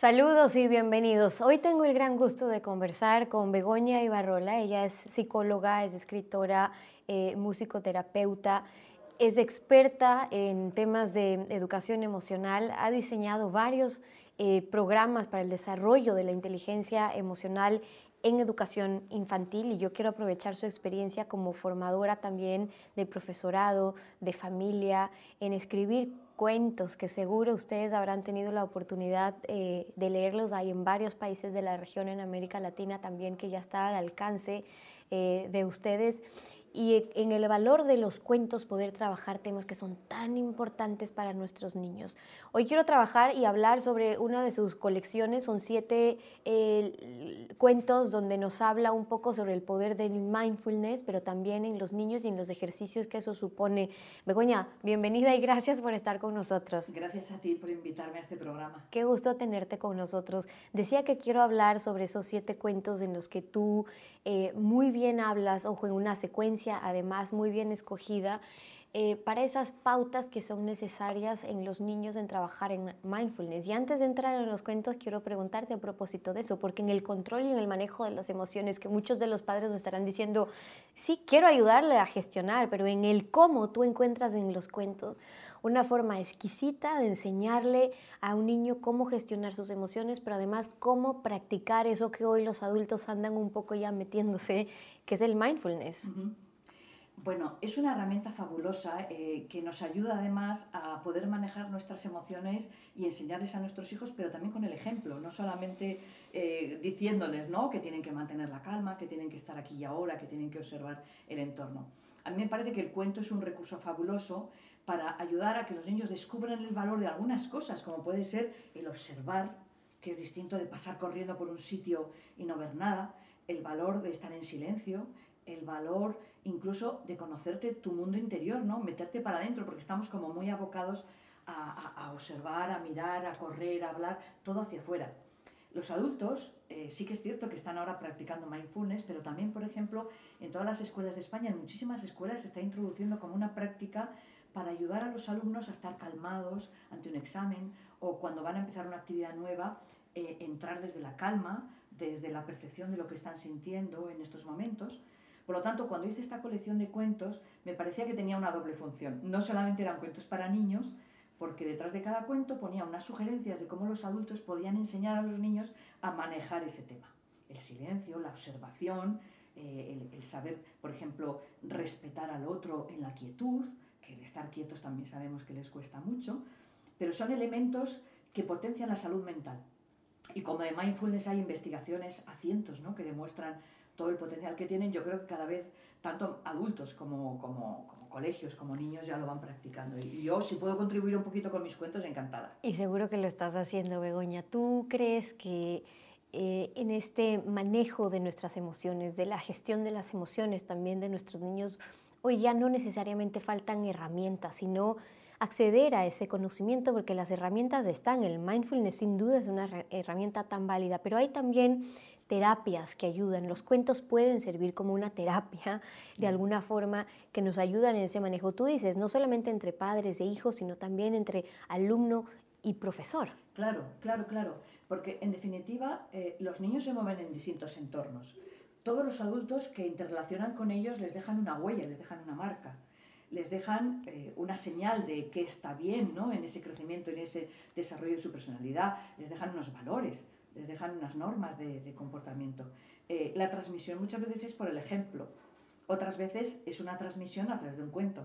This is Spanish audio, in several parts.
Saludos y bienvenidos. Hoy tengo el gran gusto de conversar con Begoña Ibarrola. Ella es psicóloga, es escritora, eh, musicoterapeuta, es experta en temas de educación emocional, ha diseñado varios eh, programas para el desarrollo de la inteligencia emocional en educación infantil y yo quiero aprovechar su experiencia como formadora también de profesorado, de familia, en escribir cuentos que seguro ustedes habrán tenido la oportunidad eh, de leerlos. Hay en varios países de la región, en América Latina también, que ya está al alcance eh, de ustedes y en el valor de los cuentos poder trabajar temas que son tan importantes para nuestros niños. Hoy quiero trabajar y hablar sobre una de sus colecciones, son siete eh, cuentos donde nos habla un poco sobre el poder del mindfulness, pero también en los niños y en los ejercicios que eso supone. Begoña, bienvenida y gracias por estar con nosotros. Gracias a ti por invitarme a este programa. Qué gusto tenerte con nosotros. Decía que quiero hablar sobre esos siete cuentos en los que tú eh, muy bien hablas, ojo, en una secuencia además muy bien escogida, eh, para esas pautas que son necesarias en los niños en trabajar en mindfulness. Y antes de entrar en los cuentos, quiero preguntarte a propósito de eso, porque en el control y en el manejo de las emociones, que muchos de los padres nos estarán diciendo, sí, quiero ayudarle a gestionar, pero en el cómo tú encuentras en los cuentos una forma exquisita de enseñarle a un niño cómo gestionar sus emociones, pero además cómo practicar eso que hoy los adultos andan un poco ya metiéndose, que es el mindfulness. Bueno, es una herramienta fabulosa eh, que nos ayuda además a poder manejar nuestras emociones y enseñarles a nuestros hijos, pero también con el ejemplo, no solamente eh, diciéndoles ¿no? que tienen que mantener la calma, que tienen que estar aquí y ahora, que tienen que observar el entorno. A mí me parece que el cuento es un recurso fabuloso para ayudar a que los niños descubran el valor de algunas cosas, como puede ser el observar, que es distinto de pasar corriendo por un sitio y no ver nada, el valor de estar en silencio, el valor incluso de conocerte tu mundo interior, ¿no? Meterte para adentro, porque estamos como muy abocados a, observar, a mirar, a correr, a hablar, todo hacia afuera. Los adultos eh, sí que es cierto que están ahora practicando mindfulness, pero también, por ejemplo, en todas las escuelas de España, en muchísimas escuelas se está introduciendo como una práctica para ayudar a los alumnos a estar calmados ante un examen o cuando van a empezar una actividad nueva, eh, entrar desde la calma, desde la percepción de lo que están sintiendo en estos momentos. Por lo tanto, cuando hice esta colección de cuentos, me parecía que tenía una doble función. No solamente eran cuentos para niños, porque detrás de cada cuento ponía unas sugerencias de cómo los adultos podían enseñar a los niños a manejar ese tema. El silencio, la observación, eh, el saber, por ejemplo, respetar al otro en la quietud, el estar quietos también sabemos que les cuesta mucho, pero son elementos que potencian la salud mental. Y como de mindfulness hay investigaciones a cientos ¿no? que demuestran todo el potencial que tienen, yo creo que cada vez tanto adultos como, como, colegios, como niños ya lo van practicando. Y yo, si puedo contribuir un poquito con mis cuentos, encantada. Y seguro que lo estás haciendo, Begoña. ¿Tú crees que eh, en este manejo de nuestras emociones, de la gestión de las emociones también de nuestros niños, hoy ya no necesariamente faltan herramientas, sino acceder a ese conocimiento porque las herramientas están. El mindfulness sin duda es una herramienta tan válida, pero hay también terapias que ayudan. Los cuentos pueden servir como una terapia de alguna forma que nos ayudan en ese manejo. Tú dices, no solamente entre padres e hijos, sino también entre alumno y profesor. Claro, claro, claro, porque en definitiva eh, los niños se mueven en distintos entornos todos los adultos que interrelacionan con ellos les dejan una huella, les dejan una marca, les dejan eh, una señal de que está bien ¿no? en ese crecimiento, en ese desarrollo de su personalidad, les dejan unos valores, les dejan unas normas de, comportamiento. Eh, la transmisión muchas veces es por el ejemplo, otras veces es una transmisión a través de un cuento,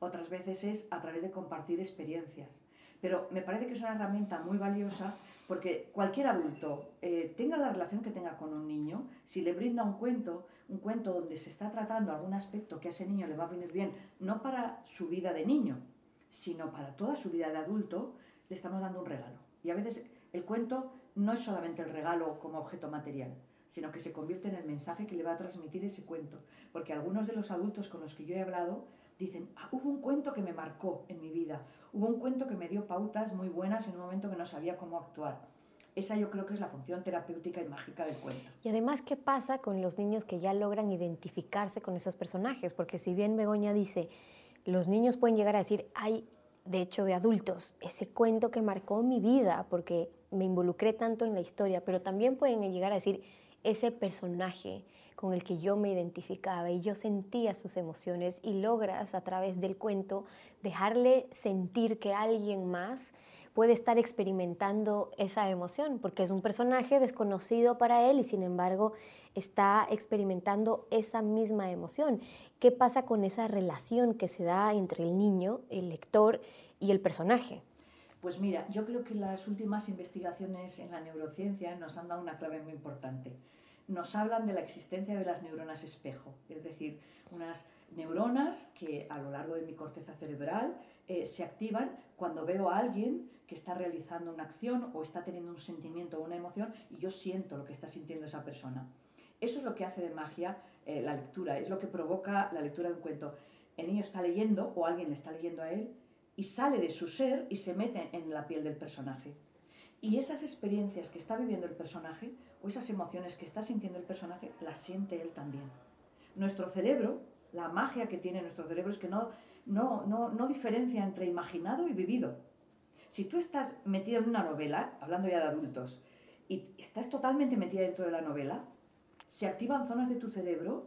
otras veces es a través de compartir experiencias. Pero me parece que es una herramienta muy valiosa porque cualquier adulto, eh, tenga la relación que tenga con un niño, si le brinda un cuento, un cuento donde se está tratando algún aspecto que a ese niño le va a venir bien, no para su vida de niño, sino para toda su vida de adulto, le estamos dando un regalo. Y a veces el cuento no es solamente el regalo como objeto material, sino que se convierte en el mensaje que le va a transmitir ese cuento. Porque algunos de los adultos con los que yo he hablado dicen, ah, hubo un cuento que me marcó en mi vida, hubo un cuento que me dio pautas muy buenas en un momento que no sabía cómo actuar. Esa yo creo que es la función terapéutica y mágica del cuento. Y además, ¿qué pasa con los niños que ya logran identificarse con esos personajes? Porque si bien Begoña dice, los niños pueden llegar a decir, hay, de hecho, de adultos, ese cuento que marcó mi vida, porque me involucré tanto en la historia, pero también pueden llegar a decir, ese personaje con el que yo me identificaba y yo sentía sus emociones y logras a través del cuento dejarle sentir que alguien más puede estar experimentando esa emoción, porque es un personaje desconocido para él y sin embargo está experimentando esa misma emoción. ¿Qué pasa con esa relación que se da entre el niño, el lector y el personaje? Pues mira, yo creo que las últimas investigaciones en la neurociencia nos han dado una clave muy importante. Nos hablan de la existencia de las neuronas espejo, es decir, unas neuronas que a lo largo de mi corteza cerebral eh, se activan cuando veo a alguien que está realizando una acción o está teniendo un sentimiento o una emoción y yo siento lo que está sintiendo esa persona. Eso es lo que hace de magia eh, la lectura, es lo que provoca la lectura de un cuento. El niño está leyendo o alguien le está leyendo a él y sale de su ser y se mete en la piel del personaje. Y esas experiencias que está viviendo el personaje o esas emociones que está sintiendo el personaje, las siente él también. Nuestro cerebro, la magia que tiene nuestro cerebro es que no, no, no, no diferencia entre imaginado y vivido. Si tú estás metido en una novela, hablando ya de adultos, y estás totalmente metida dentro de la novela, se activan zonas de tu cerebro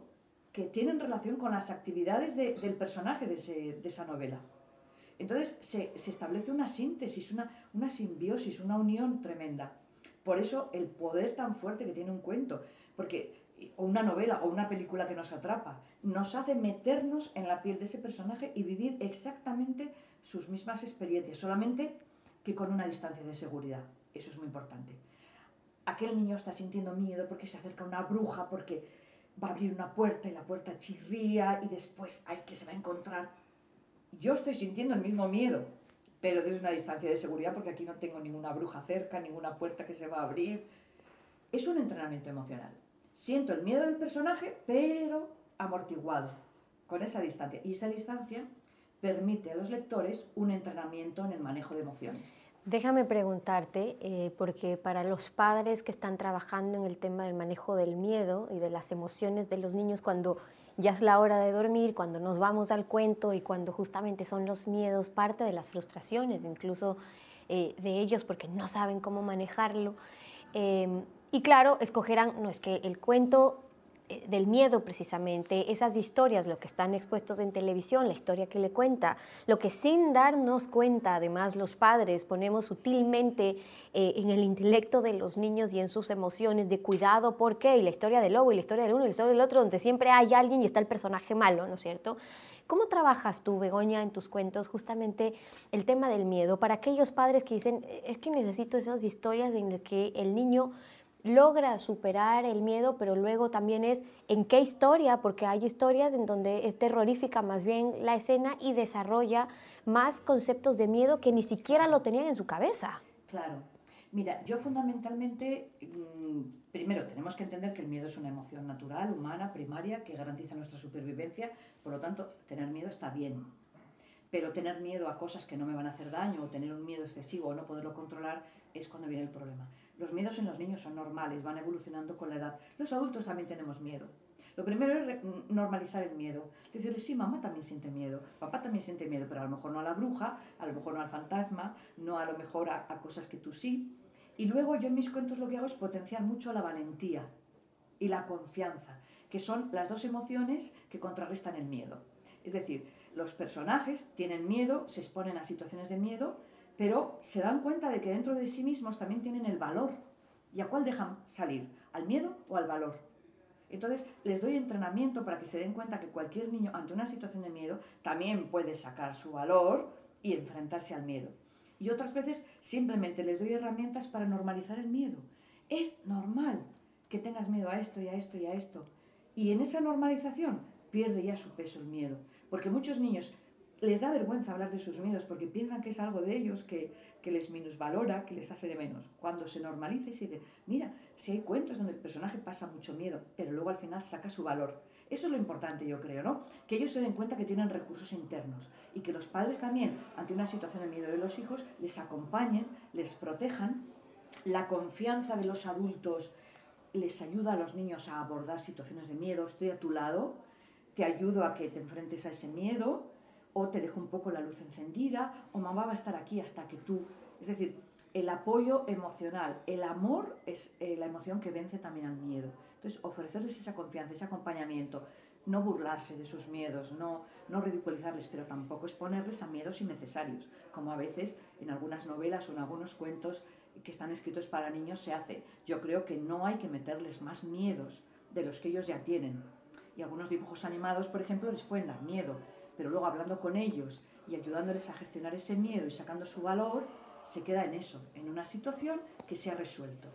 que tienen relación con las actividades del personaje de, de esa novela. Entonces se, establece una síntesis, una, simbiosis, una unión tremenda. Por eso el poder tan fuerte que tiene un cuento, porque o una novela o una película que nos atrapa, nos hace meternos en la piel de ese personaje y vivir exactamente sus mismas experiencias, solamente que con una distancia de seguridad. Eso es muy importante. Aquel niño está sintiendo miedo porque se acerca una bruja, porque va a abrir una puerta y la puerta chirría y después hay que se va a encontrar yo estoy sintiendo el mismo miedo, pero desde una distancia de seguridad porque aquí no tengo ninguna bruja cerca, ninguna puerta que se va a abrir. Es un entrenamiento emocional. Siento el miedo del personaje, pero amortiguado, con esa distancia. Y esa distancia permite a los lectores un entrenamiento en el manejo de emociones. Déjame preguntarte, eh, porque para los padres que están trabajando en el tema del manejo del miedo y de las emociones de los niños cuando ya es la hora de dormir, cuando nos vamos al cuento y cuando justamente son los miedos parte de las frustraciones, incluso eh, de ellos, porque no saben cómo manejarlo. Em, y claro, escogerán, no es que el cuento del miedo precisamente, esas historias, lo que están expuestos en televisión, la historia que le cuenta, lo que sin darnos cuenta, además los padres ponemos sutilmente eh, en el intelecto de los niños y en sus emociones de cuidado, ¿por qué? Y la historia del lobo y la historia del uno y la historia del otro, donde siempre hay alguien y está el personaje malo, ¿no es cierto? ¿Cómo trabajas tú, Begoña, en tus cuentos justamente el tema del miedo para aquellos padres que dicen, es que necesito esas historias en las que el niño logra superar el miedo, pero luego también es en qué historia, porque hay historias en donde es terrorífica más bien la escena y desarrolla más conceptos de miedo que ni siquiera lo tenían en su cabeza. Claro. Mira, yo fundamentalmente, mm, primero tenemos que entender que el miedo es una emoción natural, humana, primaria, que garantiza nuestra supervivencia, por lo tanto, tener miedo está bien. Pero tener miedo a cosas que no me van a hacer daño o tener un miedo excesivo o no poderlo controlar es cuando viene el problema. Los miedos en los niños son normales, van evolucionando con la edad. Los adultos también tenemos miedo. Lo primero es normalizar el miedo. Decirles, sí, mamá también siente miedo, papá también siente miedo, pero a lo mejor no a la bruja, a lo mejor no al fantasma, no a lo mejor a, cosas que tú sí. Y luego yo en mis cuentos lo que hago es potenciar mucho la valentía y la confianza, que son las dos emociones que contrarrestan el miedo. Es decir, los personajes tienen miedo, se exponen a situaciones de miedo, pero se dan cuenta de que dentro de sí mismos también tienen el valor. ¿Y a cuál dejan salir? ¿Al miedo o al valor? Entonces les doy entrenamiento para que se den cuenta que cualquier niño ante una situación de miedo también puede sacar su valor y enfrentarse al miedo. Y otras veces simplemente les doy herramientas para normalizar el miedo. Es normal que tengas miedo a esto y a esto y a esto. Y en esa normalización pierde ya su peso el miedo. Porque muchos niños les da vergüenza hablar de sus miedos porque piensan que es algo de ellos que, que les minusvalora, que les hace de menos. Cuando se normaliza y se dice, mira, si hay cuentos donde el personaje pasa mucho miedo, pero luego al final saca su valor. Eso es lo importante, yo creo, ¿no? Que ellos se den cuenta que tienen recursos internos y que los padres también, ante una situación de miedo de los hijos, les acompañen, les protejan. La confianza de los adultos les ayuda a los niños a abordar situaciones de miedo. Estoy a tu lado, te ayudo a que te enfrentes a ese miedo, o te dejo un poco la luz encendida, o mamá va a estar aquí hasta que tú... Es decir, el apoyo emocional, el amor es eh, la emoción que vence también al miedo. Entonces, ofrecerles esa confianza, ese acompañamiento, no burlarse de sus miedos, no, no ridiculizarles, pero tampoco exponerles a miedos innecesarios, como a veces en algunas novelas o en algunos cuentos que están escritos para niños se hace. Yo creo que no hay que meterles más miedos de los que ellos ya tienen. Y algunos dibujos animados, por ejemplo, les pueden dar miedo, pero luego hablando con ellos y ayudándoles a gestionar ese miedo y sacando su valor, se queda en eso, en una situación que se ha resuelto.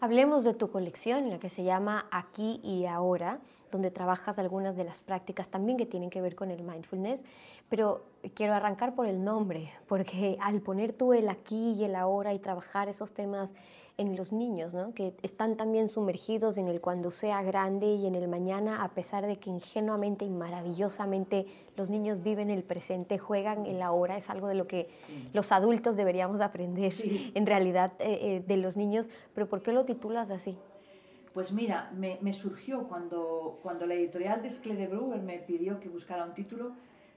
Hablemos de tu colección, la que se llama Aquí y Ahora, donde trabajas algunas de las prácticas también que tienen que ver con el mindfulness, pero quiero arrancar por el nombre, porque al poner tú el aquí y el ahora y trabajar esos temas en los niños, ¿no? que están también sumergidos en el cuando sea grande y en el mañana, a pesar de que ingenuamente y maravillosamente los niños viven el presente, juegan el ahora, es algo de lo que los adultos deberíamos aprender en realidad eh, eh, de los niños, pero ¿por qué lo titulas así? Pues mira, me, me surgió cuando, cuando la editorial de Skle de Brewer me pidió que buscara un título,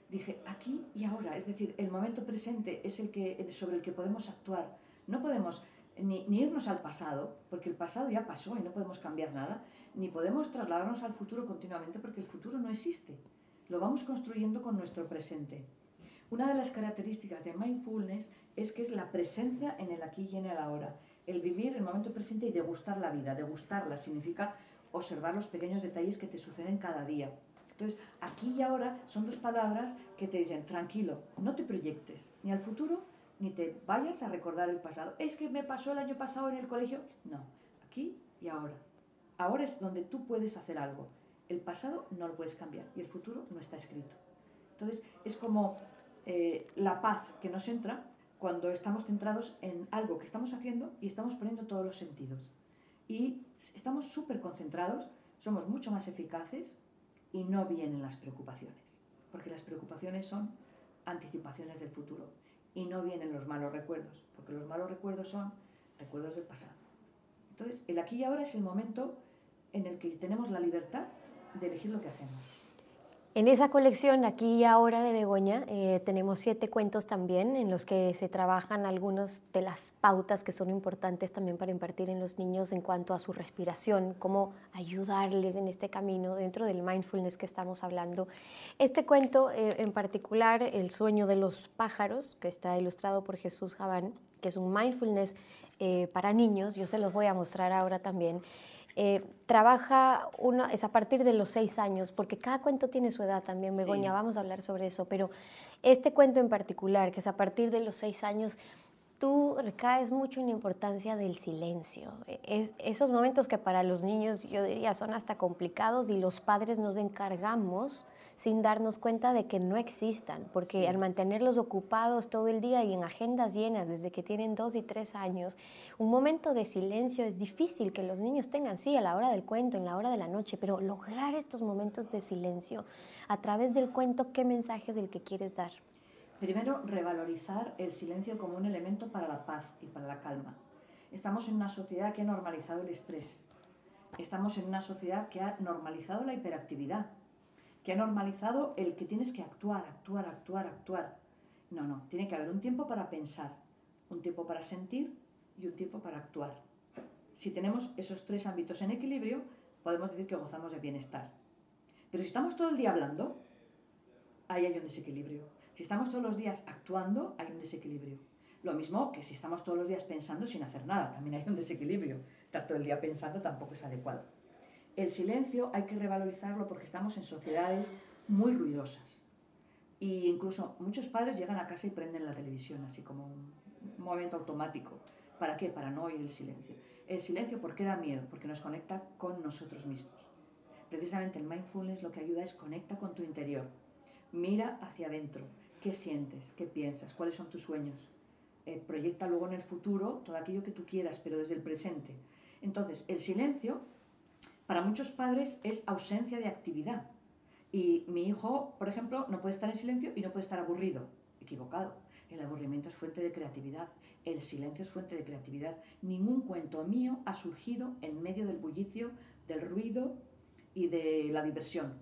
dije aquí y ahora, es decir, el momento presente es el que, sobre el que podemos actuar. No podemos ni, irnos al pasado, porque el pasado ya pasó y no podemos cambiar nada, ni podemos trasladarnos al futuro continuamente porque el futuro no existe. Lo vamos construyendo con nuestro presente. Una de las características de mindfulness es que es la presencia en el aquí y en el ahora. El vivir el momento presente y degustar la vida. Degustarla significa observar los pequeños detalles que te suceden cada día. Entonces, aquí y ahora son dos palabras que te dicen, tranquilo, no te proyectes ni al futuro ni te vayas a recordar el pasado. Es que me pasó el año pasado en el colegio. No, aquí y ahora. Ahora es donde tú puedes hacer algo. El pasado no lo puedes cambiar y el futuro no está escrito. Entonces es como eh, la paz que nos entra cuando estamos centrados en algo que estamos haciendo y estamos poniendo todos los sentidos. Y estamos súper concentrados, somos mucho más eficaces y no vienen las preocupaciones, porque las preocupaciones son anticipaciones del futuro y no vienen los malos recuerdos, porque los malos recuerdos son recuerdos del pasado. Entonces, el aquí y ahora es el momento en el que tenemos la libertad de elegir lo que hacemos. En esa colección, aquí y ahora de Begoña, eh, tenemos siete cuentos también en los que se trabajan algunas de las pautas que son importantes también para impartir en los niños en cuanto a su respiración, cómo ayudarles en este camino dentro del mindfulness que estamos hablando. Este cuento eh, en particular, El sueño de los pájaros, que está ilustrado por Jesús Javán, que es un mindfulness eh, para niños, yo se los voy a mostrar ahora también. Eh, trabaja uno, es a partir de los seis años, porque cada cuento tiene su edad también, Begoña, vamos a hablar sobre eso, pero este cuento en particular, que es a partir de los seis años, tú recaes mucho en la importancia del silencio. Es, esos momentos que para los niños yo diría son hasta complicados y los padres nos encargamos sin darnos cuenta de que no existan, porque al mantenerlos ocupados todo el día y en agendas llenas desde que tienen dos y tres años, un momento de silencio es difícil que los niños tengan, sí, a la hora del cuento, en la hora de la noche, pero lograr estos momentos de silencio a través del cuento, ¿qué mensaje es el que quieres dar? Primero, revalorizar el silencio como un elemento para la paz y para la calma. Estamos en una sociedad que ha normalizado el estrés. Estamos en una sociedad que ha normalizado la hiperactividad, que ha normalizado el que tienes que actuar, actuar, actuar, actuar. No, no, tiene que haber un tiempo para pensar, un tiempo para sentir y un tiempo para actuar. Si tenemos esos tres ámbitos en equilibrio, podemos decir que gozamos de bienestar. Pero si estamos todo el día hablando, ahí hay un desequilibrio. Si estamos todos los días actuando, hay un desequilibrio. Lo mismo que si estamos todos los días pensando sin hacer nada, también hay un desequilibrio. Estar todo el día pensando tampoco es adecuado. El silencio hay que revalorizarlo porque estamos en sociedades muy ruidosas. Y incluso muchos padres llegan a casa y prenden la televisión, así como un momento automático. ¿Para qué? Para no oír el silencio. El silencio, ¿por qué da miedo? Porque nos conecta con nosotros mismos. Precisamente el mindfulness lo que ayuda es conecta con tu interior. Mira hacia adentro. ¿Qué sientes? ¿Qué piensas? ¿Cuáles son tus sueños? Eh, proyecta luego en el futuro todo aquello que tú quieras, pero desde el presente. Entonces, el silencio para muchos padres es ausencia de actividad. Y mi hijo, por ejemplo, no puede estar en silencio y no puede estar aburrido. Equivocado. El aburrimiento es fuente de creatividad. El silencio es fuente de creatividad. Ningún cuento mío ha surgido en medio del bullicio, del ruido y de la diversión.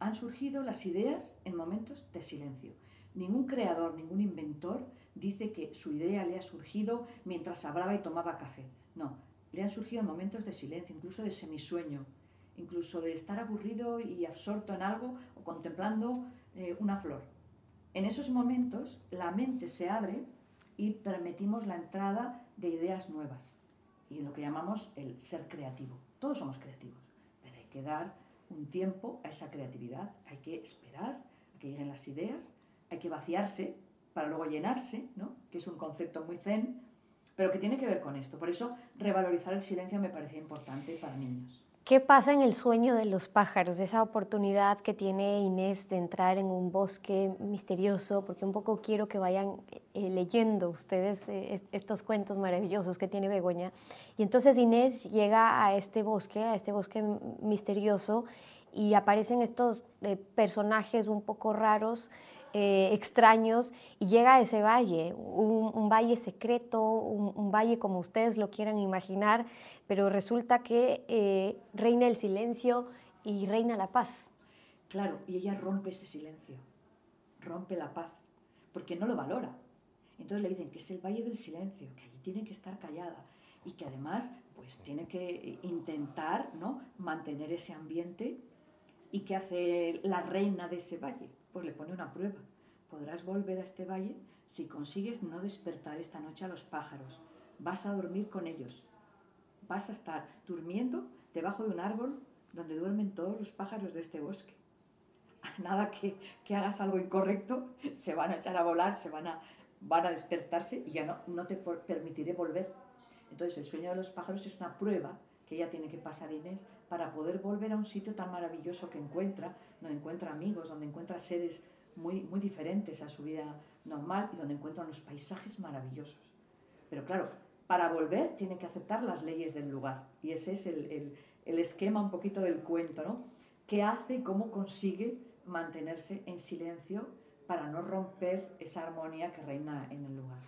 Han surgido las ideas en momentos de silencio. Ningún creador, ningún inventor dice que su idea le ha surgido mientras hablaba y tomaba café. No, le han surgido en momentos de silencio, incluso de semisueño, incluso de estar aburrido y absorto en algo o contemplando eh, una flor. En esos momentos la mente se abre y permitimos la entrada de ideas nuevas y lo que llamamos el ser creativo. Todos somos creativos, pero hay que dar un tiempo a esa creatividad, hay que esperar a que lleguen las ideas, hay que vaciarse para luego llenarse, ¿no? que es un concepto muy zen, pero que tiene que ver con esto. Por eso revalorizar el silencio me parecía importante para niños. ¿Qué pasa en el sueño de los pájaros? Esa oportunidad que tiene Inés de entrar en un bosque misterioso, porque un poco quiero que vayan eh, leyendo ustedes eh, estos cuentos maravillosos que tiene Begoña. Y entonces Inés llega a este bosque, a este bosque misterioso, y aparecen estos eh, personajes un poco raros eh, extraños y llega a ese valle, un, valle secreto, un, valle como ustedes lo quieran imaginar, pero resulta que eh, reina el silencio y reina la paz. Claro, y ella rompe ese silencio, rompe la paz, porque no lo valora. Entonces le dicen que es el valle del silencio, que allí tiene que estar callada y que además pues tiene que intentar ¿no? mantener ese ambiente y que hace la reina de ese valle pues le pone una prueba. Podrás volver a este valle si consigues no despertar esta noche a los pájaros. Vas a dormir con ellos. Vas a estar durmiendo debajo de un árbol donde duermen todos los pájaros de este bosque. Nada que, que hagas algo incorrecto, se van a echar a volar, se van a, van a despertarse y ya no, no te permitiré volver. Entonces el sueño de los pájaros es una prueba que ella tiene que pasar Inés para poder volver a un sitio tan maravilloso que encuentra, donde encuentra amigos, donde encuentra seres muy, muy diferentes a su vida normal y donde encuentra unos paisajes maravillosos. Pero claro, para volver tiene que aceptar las leyes del lugar y ese es el, el, el esquema un poquito del cuento, ¿no? ¿Qué hace y cómo consigue mantenerse en silencio para no romper esa armonía que reina en el lugar?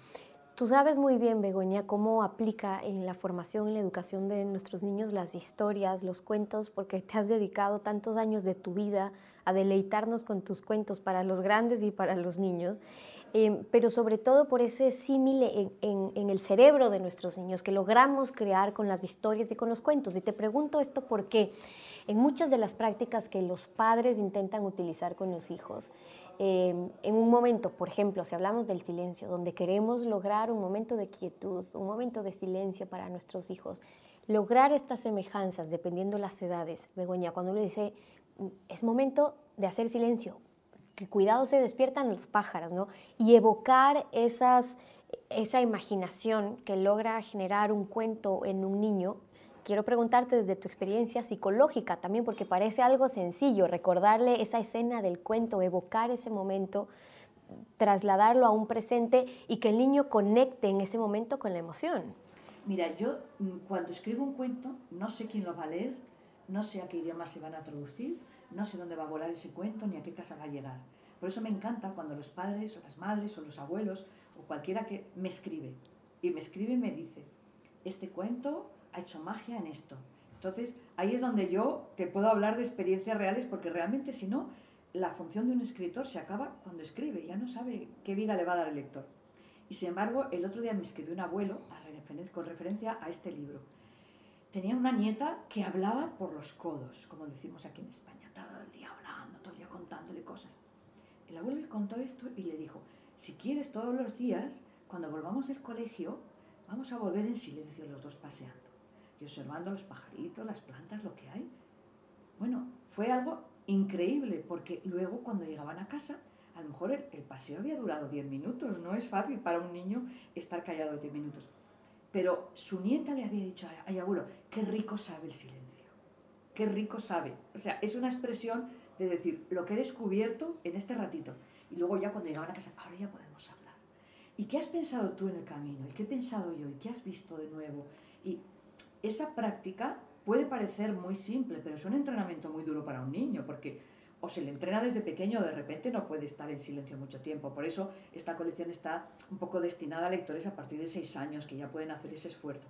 Tú sabes muy bien, Begoña, cómo aplica en la formación, en la educación de nuestros niños las historias, los cuentos, porque te has dedicado tantos años de tu vida a deleitarnos con tus cuentos para los grandes y para los niños, eh, pero sobre todo por ese símil en, el cerebro de nuestros niños que logramos crear con las historias y con los cuentos. Y te pregunto esto porque en muchas de las prácticas que los padres intentan utilizar con los hijos, Em, en un momento, por ejemplo, si hablamos del silencio, donde queremos lograr un momento de quietud, un momento de silencio para nuestros hijos, lograr estas semejanzas dependiendo las edades. Begoña, cuando uno dice, mm, es momento de hacer silencio, que cuidado se despiertan los pájaros, ¿no? Y evocar esas, esa imaginación que logra generar un cuento en un niño quiero preguntarte desde tu experiencia psicológica también, porque parece algo sencillo, recordarle esa escena del cuento, evocar ese momento, trasladarlo a un presente y que el niño conecte en ese momento con la emoción. Mira, yo mm, cuando escribo un cuento no sé quién lo va a leer, no sé a qué idioma se van a traducir, no sé dónde va a volar ese cuento ni a qué casa va a llegar. Por eso me encanta cuando los padres o las madres o los abuelos o cualquiera que me escribe y me escribe y me dice, este cuento ha hecho magia en esto. Entonces, ahí es donde yo te puedo hablar de experiencias reales, porque realmente si no, la función de un escritor se acaba cuando escribe, ya no sabe qué vida le va a dar el lector. Y sin embargo, el otro día me escribió un abuelo con referencia a este libro. Tenía una nieta que hablaba por los codos, como decimos aquí en España, todo el día hablando, todo el día contándole cosas. El abuelo le contó esto y le dijo, si quieres todos los días, cuando volvamos del colegio, vamos a volver en silencio los dos paseando y observando los pajaritos, las plantas, lo que hay. Bueno, fue algo increíble porque luego cuando llegaban a casa A lo mejor el, paseo había durado 10 minutos, no es fácil para un niño estar callado 10 minutos. Pero su nieta le había dicho, ay abuelo, qué rico sabe el silencio, qué rico sabe. O sea, es una expresión de decir, lo que he descubierto en este ratito. Y luego ya cuando llegaban a casa, ahora ya podemos hablar. ¿Y qué has pensado tú en el camino? ¿Y qué he pensado yo? ¿Y qué has visto de nuevo? Y esa práctica puede parecer muy simple, pero es un entrenamiento muy duro para un niño, porque o se le entrena desde pequeño de repente no puede estar en silencio mucho tiempo. Por eso esta colección está un poco destinada a lectores a partir de seis años, que ya pueden hacer ese esfuerzo.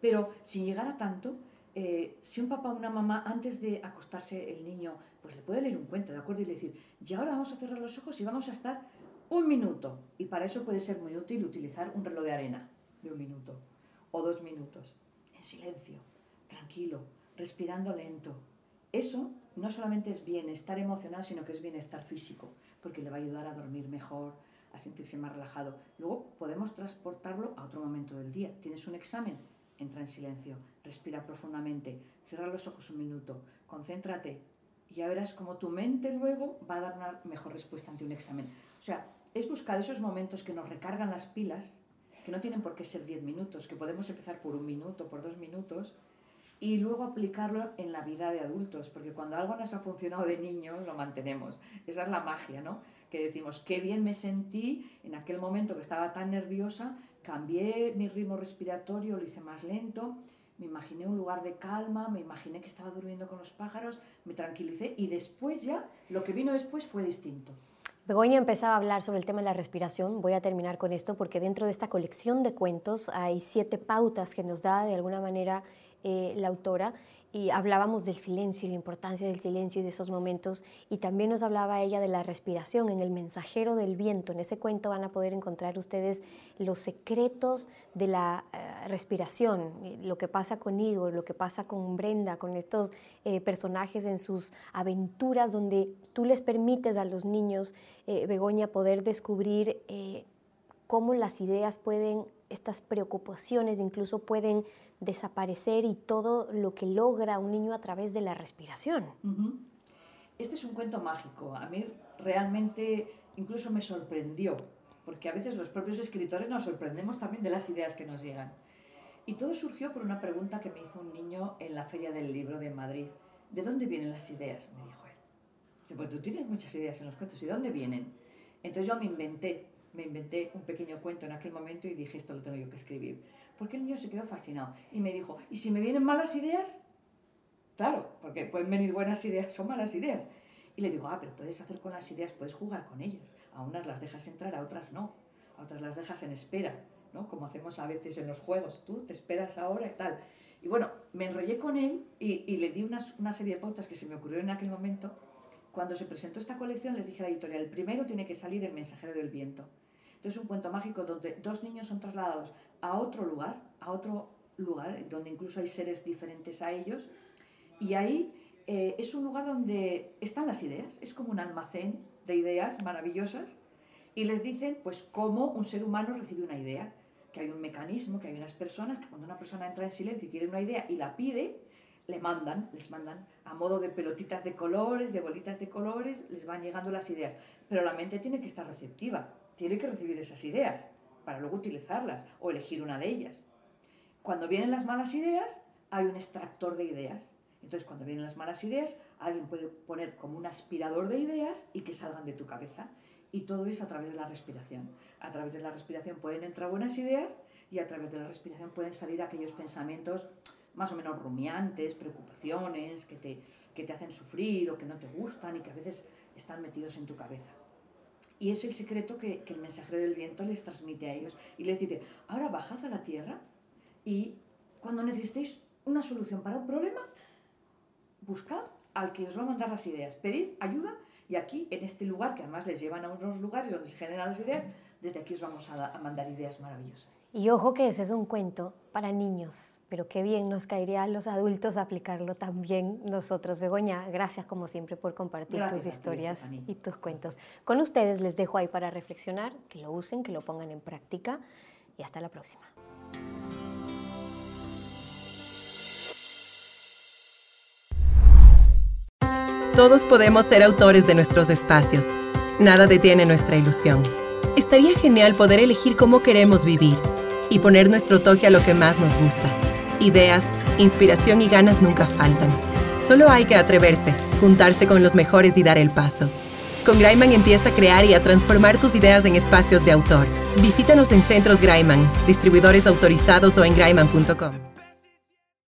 Pero si llegara tanto, eh, si un papá o una mamá antes de acostarse el niño, pues le puede leer un cuento, ¿de acuerdo? Y le decir, y ahora vamos a cerrar los ojos y vamos a estar un minuto. Y para eso puede ser muy útil utilizar un reloj de arena de un minuto o dos minutos, en silencio, tranquilo, respirando lento. Eso no solamente es bienestar emocional, sino que es bienestar físico, porque le va a ayudar a dormir mejor, a sentirse más relajado. Luego podemos transportarlo a otro momento del día. Tienes un examen, entra en silencio, respira profundamente, cierra los ojos un minuto, concéntrate y ya verás cómo tu mente luego va a dar una mejor respuesta ante un examen. O sea, es buscar esos momentos que nos recargan las pilas, que no tienen por qué ser 10 minutos, que podemos empezar por un minuto, por dos minutos, y luego aplicarlo en la vida de adultos, porque cuando algo nos ha funcionado de niños, lo mantenemos. Esa es la magia, ¿no? Que decimos, qué bien me sentí en aquel momento que estaba tan nerviosa, cambié mi ritmo respiratorio, lo hice más lento, me imaginé un lugar de calma, me imaginé que estaba durmiendo con los pájaros, me tranquilicé y después ya, lo que vino después fue distinto. Begoña empezaba a hablar sobre el tema de la respiración. Voy a terminar con esto porque dentro de esta colección de cuentos hay siete pautas que nos da de alguna manera eh, la autora y hablábamos del silencio y la importancia del silencio y de esos momentos y también nos hablaba ella de la respiración en el mensajero del viento. En ese cuento van a poder encontrar ustedes los secretos de la eh, respiración, lo que pasa con Igor, lo que pasa con Brenda, con estos eh, personajes en sus aventuras donde tú les permites a los niños, Begoña, poder descubrir cómo las ideas pueden, estas preocupaciones incluso pueden desaparecer y todo lo que logra un niño a través de la respiración. Este es un cuento mágico. A mí realmente incluso me sorprendió, porque a veces los propios escritores nos sorprendemos también de las ideas que nos llegan. Y todo surgió por una pregunta que me hizo un niño en la Feria del Libro de Madrid. ¿De dónde vienen las ideas? Me dijo él. pues tú tienes muchas ideas en los cuentos, ¿y dónde vienen? Entonces yo me inventé, me inventé un pequeño cuento en aquel momento y dije, esto lo tengo yo que escribir porque el niño se quedó fascinado y me dijo, ¿y si me vienen malas ideas? Claro, porque pueden venir buenas ideas o malas ideas. Y le digo, ah, pero puedes hacer con las ideas, puedes jugar con ellas. A unas las dejas entrar, a otras no. A otras las dejas en espera, ¿no? Como hacemos a veces en los juegos. Tú te esperas ahora y tal. Y bueno, me enrollé con él y, le di una, una serie de pautas que se me ocurrieron en aquel momento. Cuando se presentó esta colección, les dije a la editorial, el primero tiene que salir El mensajero del viento. Entonces, un cuento mágico donde dos niños son trasladados a otro lugar, a otro lugar donde incluso hay seres diferentes a ellos. Y ahí eh, es un lugar donde están las ideas, es como un almacén de ideas maravillosas y les dicen pues cómo un ser humano recibe una idea, que hay un mecanismo, que hay unas personas que cuando una persona entra en silencio y quiere una idea y la pide, le mandan, les mandan a modo de pelotitas de colores, de bolitas de colores, les van llegando las ideas. Pero la mente tiene que estar receptiva, tiene que recibir esas ideas para luego utilizarlas o elegir una de ellas. Cuando vienen las malas ideas, hay un extractor de ideas. Entonces, cuando vienen las malas ideas, alguien puede poner como un aspirador de ideas y que salgan de tu cabeza. Y todo es a través de la respiración. A través de la respiración pueden entrar buenas ideas y a través de la respiración pueden salir aquellos pensamientos más o menos rumiantes, preocupaciones que te, que te hacen sufrir o que no te gustan y que a veces están metidos en tu cabeza. Y es el secreto que, el mensajero del viento les transmite a ellos. Y les dice, ahora bajad a la tierra y cuando necesitéis una solución para un problema, buscad al que os va a mandar las ideas, pedid ayuda y aquí, en este lugar, que además les llevan a unos lugares donde se generan las ideas, desde aquí os vamos a, mandar ideas maravillosas. Y ojo que ese es un cuento para niños, pero qué bien nos caería a los adultos aplicarlo también nosotros. Begoña, gracias como siempre por compartir tus historias y tus cuentos. Con ustedes les dejo ahí para reflexionar, que lo usen, que lo pongan en práctica y hasta la próxima. Todos podemos ser autores de nuestros espacios nada detiene nuestra ilusión. Estaría genial poder elegir cómo queremos vivir y poner nuestro toque a lo que más nos gusta. Ideas, inspiración y ganas nunca faltan. Solo hay que atreverse, juntarse con los mejores y dar el paso. Con Graiman empieza a crear y a transformar tus ideas en espacios de autor. Visítanos en Centros Graiman, distribuidores autorizados o en graiman.com.